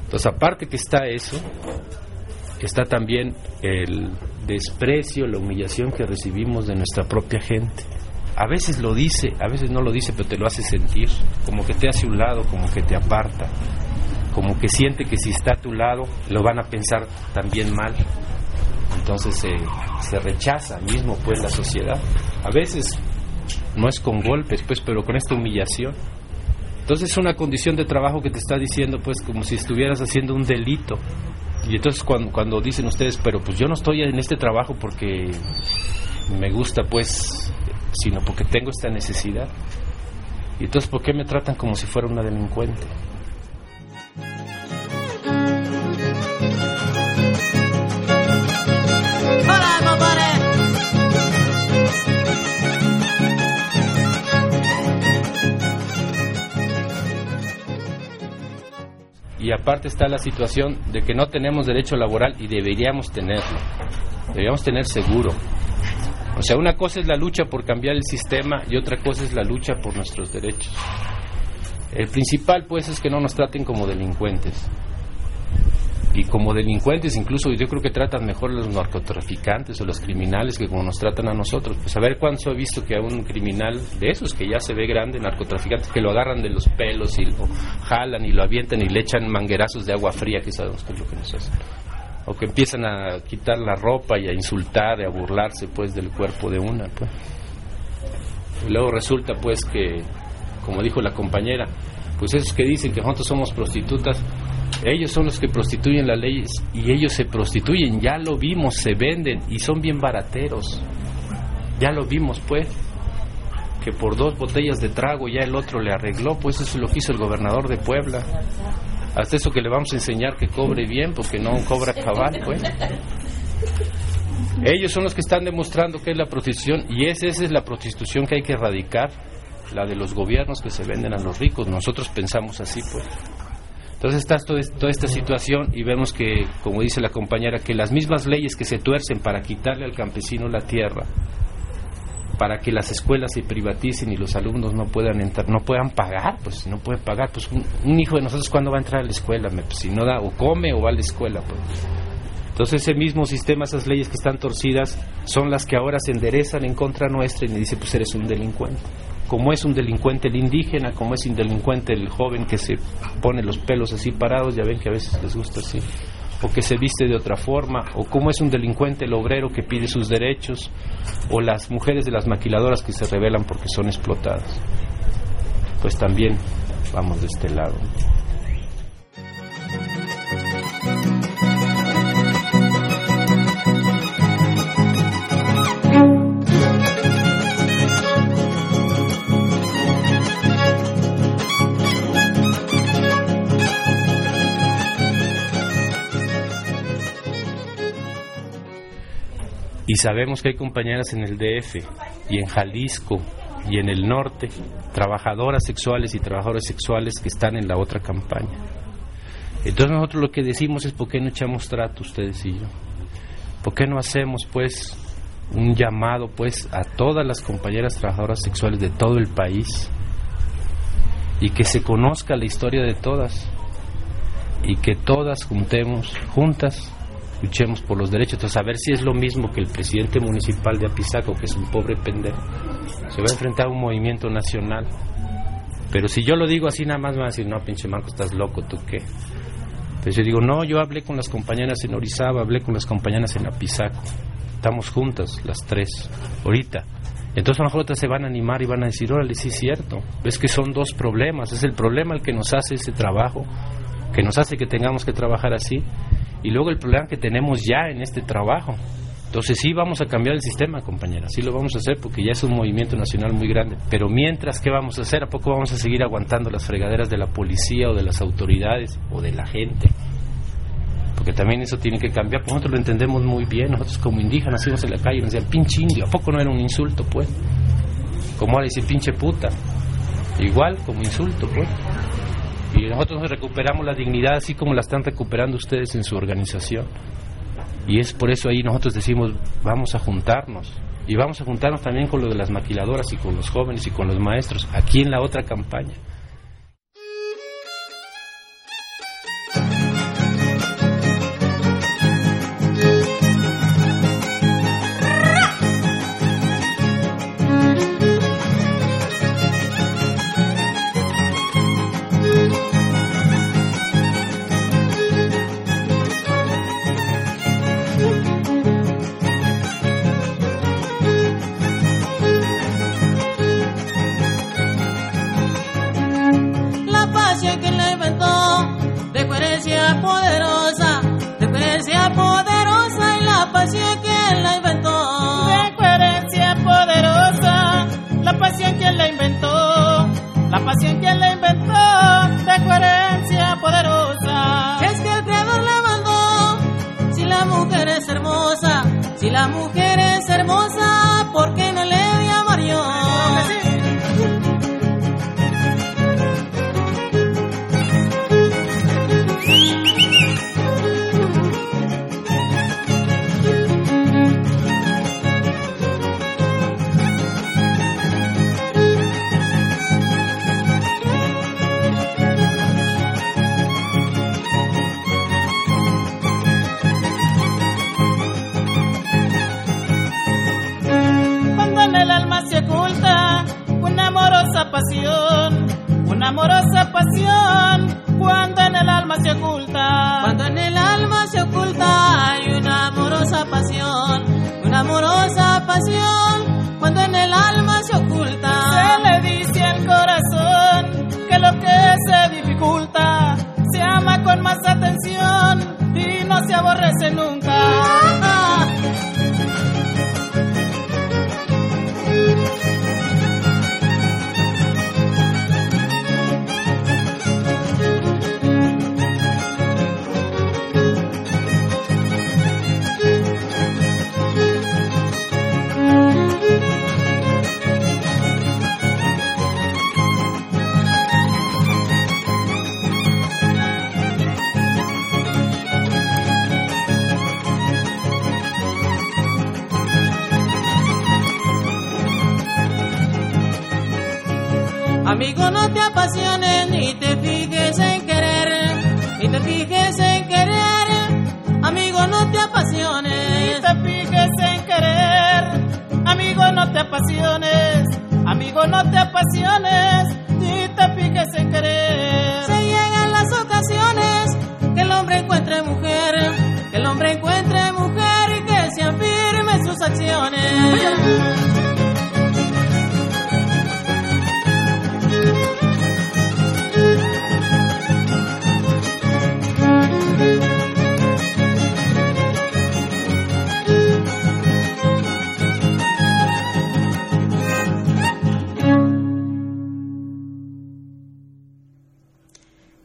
Entonces, aparte que está eso, está también el desprecio, la humillación que recibimos de nuestra propia gente. A veces lo dice, a veces no lo dice, pero te lo hace sentir, como que te hace un lado, como que te aparta, como que siente que si está a tu lado lo van a pensar también mal. Entonces se, rechaza mismo pues la sociedad. A veces no es con golpes, pues, pero con esta humillación. Entonces es una condición de trabajo que te está diciendo, pues, como si estuvieras haciendo un delito. Y entonces cuando, cuando dicen ustedes, pero pues yo no estoy en este trabajo porque me gusta, pues, sino porque tengo esta necesidad. Y entonces, ¿por qué me tratan como si fuera una delincuente? Y aparte está la situación de que no tenemos derecho laboral y deberíamos tenerlo, deberíamos tener seguro. O sea, una cosa es la lucha por cambiar el sistema y otra cosa es la lucha por nuestros derechos. El principal, pues, es que no nos traten como delincuentes y como delincuentes incluso yo creo que tratan mejor a los narcotraficantes o los criminales que como nos tratan a nosotros. Pues a ver cuándo he visto que a un criminal de esos que ya se ve grande narcotraficante que lo agarran de los pelos y lo jalan y lo avientan y le echan manguerazos de agua fría que sabemos que es lo que nos hacen. O que empiezan a quitar la ropa y a insultar y a burlarse pues del cuerpo de una pues. Luego resulta pues que como dijo la compañera pues esos que dicen que nosotros somos prostitutas ellos son los que prostituyen las leyes y ellos se prostituyen, ya lo vimos, se venden y son bien barateros. Ya lo vimos, pues, que por dos botellas de trago ya el otro le arregló, pues eso es lo que hizo el gobernador de Puebla. Hasta eso que le vamos a enseñar que cobre bien, porque no cobra cabal, pues. Ellos son los que están demostrando que es la prostitución y esa, esa es la prostitución que hay que erradicar, la de los gobiernos que se venden a los ricos. Nosotros pensamos así, pues. Entonces está toda esta situación y vemos que, como dice la compañera, que las mismas leyes que se tuercen para quitarle al campesino la tierra, para que las escuelas se privaticen y los alumnos no puedan entrar, no puedan pagar, pues no pueden pagar, pues un, hijo de nosotros cuándo va a entrar a la escuela, pues, si no da o come o va a la escuela, pues. Entonces ese mismo sistema, esas leyes que están torcidas, son las que ahora se enderezan en contra nuestra y me dice, pues eres un delincuente como es un delincuente el indígena, como es un delincuente el joven que se pone los pelos así parados, ya ven que a veces les gusta así, o que se viste de otra forma, o como es un delincuente el obrero que pide sus derechos, o las mujeres de las maquiladoras que se rebelan porque son explotadas. Pues también vamos de este lado. Y sabemos que hay compañeras en el DF y en Jalisco y en el norte, trabajadoras sexuales y trabajadores sexuales que están en la otra campaña. Entonces nosotros lo que decimos es por qué no echamos trato ustedes y yo. ¿Por qué no hacemos pues un llamado pues a todas las compañeras trabajadoras sexuales de todo el país y que se conozca la historia de todas y que todas juntemos juntas luchemos por los derechos. Entonces, a ver si es lo mismo que el presidente municipal de Apizaco, que es un pobre pendejo, se va a enfrentar a un movimiento nacional Pero si yo lo digo así, nada más me van a decir, no, pinche Marco, estás loco, ¿tú qué? Entonces yo digo, no, yo hablé con las compañeras en Orizaba, hablé con las compañeras en Apizaco. Estamos juntas, las tres, ahorita. Entonces a lo mejor otras se van a animar y van a decir, órale, sí es cierto. Ves que son dos problemas. Es el problema el que nos hace ese trabajo, que nos hace que tengamos que trabajar así. Y luego el problema que tenemos ya en este trabajo. Entonces sí vamos a cambiar el sistema, compañeras, sí lo vamos a hacer porque ya es un movimiento nacional muy grande. Pero mientras, ¿qué vamos a hacer? ¿A poco vamos a seguir aguantando las fregaderas de la policía o de las autoridades o de la gente? Porque también eso tiene que cambiar. Pues nosotros lo entendemos muy bien. Nosotros como indígenas íbamos en la calle y nos decían, pinche indio, ¿a poco no era un insulto, pues? Como ahora decir pinche puta. Igual como insulto, pues. Y nosotros nos recuperamos la dignidad así como la están recuperando ustedes en su organización. Y es por eso ahí nosotros decimos, vamos a juntarnos. Y vamos a juntarnos también con lo de las maquiladoras y con los jóvenes y con los maestros, aquí en la otra campaña.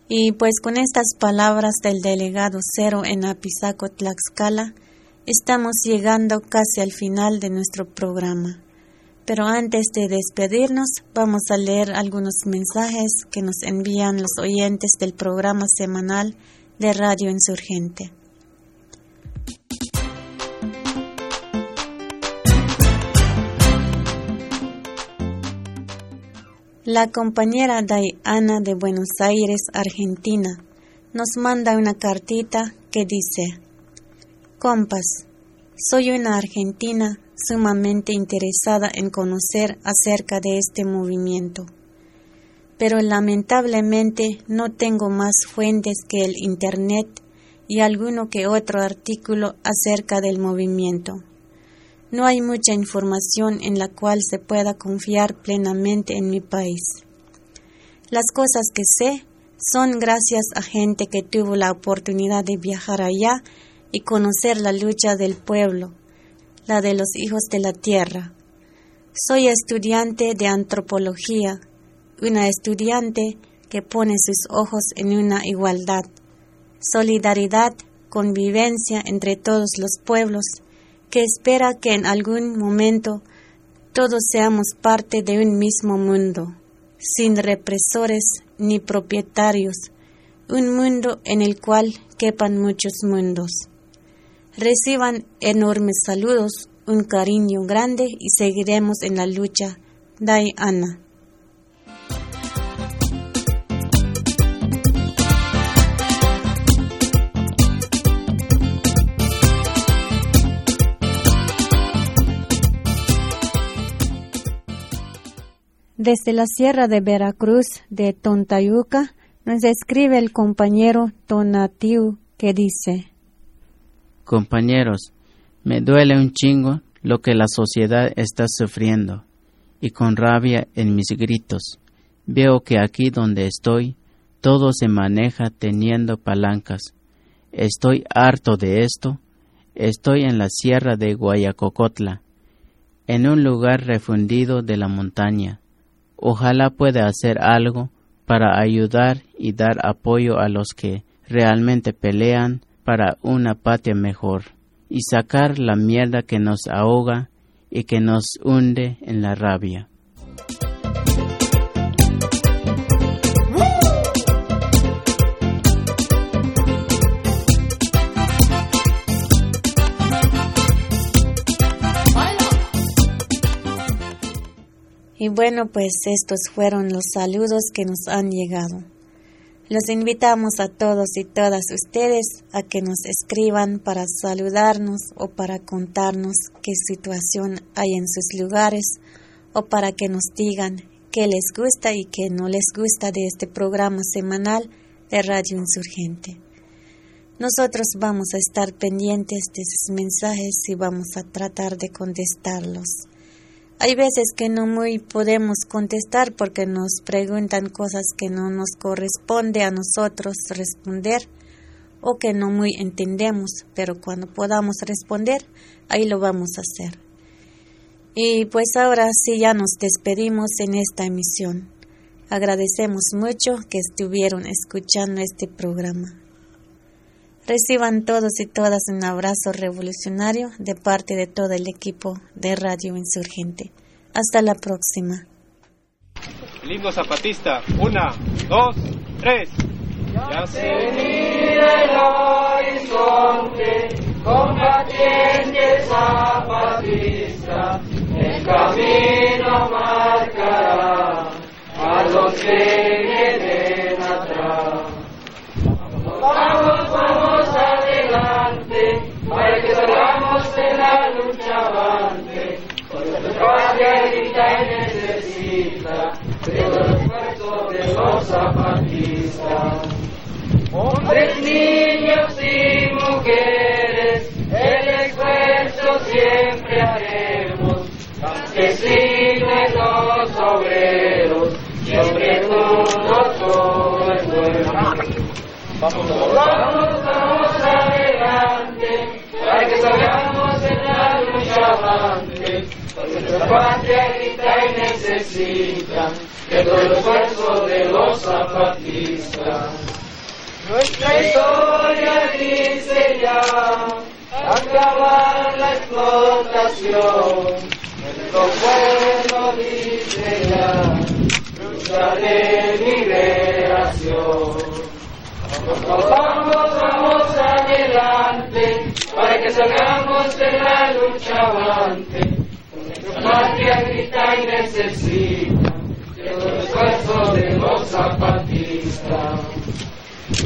Y pues con estas palabras del delegado Cero en Apizaco, Tlaxcala, estamos llegando casi al final de nuestro programa. Pero antes de despedirnos, vamos a leer algunos mensajes que nos envían los oyentes del programa semanal de Radio Insurgente. La compañera Diana de Buenos Aires, Argentina, nos manda una cartita que dice, Compas, soy una argentina sumamente interesada en conocer acerca de este movimiento. pero lamentablemente no tengo más fuentes que el Internet y alguno que otro artículo acerca del movimiento. No hay mucha información en la cual se pueda confiar plenamente en mi país. Las cosas que sé son gracias a gente que tuvo la oportunidad de viajar allá y conocer la lucha del pueblo, la de los hijos de la tierra. Soy estudiante de antropología, una estudiante que pone sus ojos en una igualdad, solidaridad, convivencia entre todos los pueblos, que espera que en algún momento todos seamos parte de un mismo mundo sin represores ni propietarios, un mundo en el cual quepan muchos mundos. Reciban enormes saludos, un cariño grande y seguiremos en la lucha. Diana. Desde la Sierra de Veracruz de Tontayuca nos escribe el compañero Tonatiu que dice Compañeros, me duele un chingo lo que la sociedad está sufriendo y con rabia en mis gritos. Veo que aquí donde estoy todo se maneja teniendo palancas. Estoy harto de esto. Estoy en la sierra de Guayacocotla, en un lugar refundido de la montaña ojalá pueda hacer algo para ayudar y dar apoyo a los que realmente pelean para una patria mejor y sacar la mierda que nos ahoga y que nos hunde en la rabia. Y bueno, pues estos fueron los saludos que nos han llegado. Los invitamos a todos y todas ustedes a que nos escriban para saludarnos o para contarnos qué situación hay en sus lugares o para que nos digan qué les gusta y qué no les gusta de este programa semanal de Radio Insurgente. Nosotros vamos a estar pendientes de sus mensajes y vamos a tratar de contestarlos. Hay veces que no muy podemos contestar porque nos preguntan cosas que no nos corresponde a nosotros responder o que no muy entendemos, pero cuando podamos responder, ahí lo vamos a hacer. Y pues ahora sí ya nos despedimos en esta emisión. Agradecemos mucho que estuvieron escuchando este programa. Reciban todos y todas un abrazo revolucionario de parte de todo el equipo de Radio Insurgente. Hasta la próxima. El zapatista. Una, dos, tres. Ya se mira el horizonte, combatiente zapatista, el camino marcará a los que y necesita todo el esfuerzo de los zapatistas. Hombres, niños y mujeres, el esfuerzo siempre haremos, campesinos los obreros, siempre todos todo pueblo. Vamos, vamos, vamos adelante, para que salgamos en la lucha avante, porque nuestra patria grita y necesita de todo el esfuerzo de los zapatistas. Nuestra historia dice ya, acabar la explotación, nuestro pueblo dice ya, lucha de liberación. Vamos, vamos adelante, para que salgamos de la lucha avante. Nuestra patria grita y necesita el esfuerzo de los zapatistas.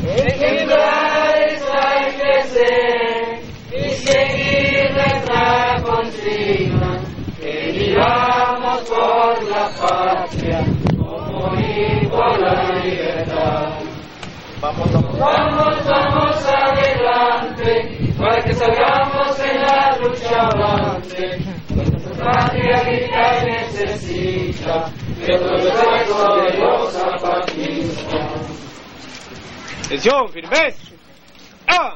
Ejemplares hay que ser y seguir nuestra consigna, que vivamos por la patria, como morir por Vamos, vamos. Vamos, vamos adelante, para que salgamos en la lucha avante. Patria grita y necesita de. Atención. ¡Ah!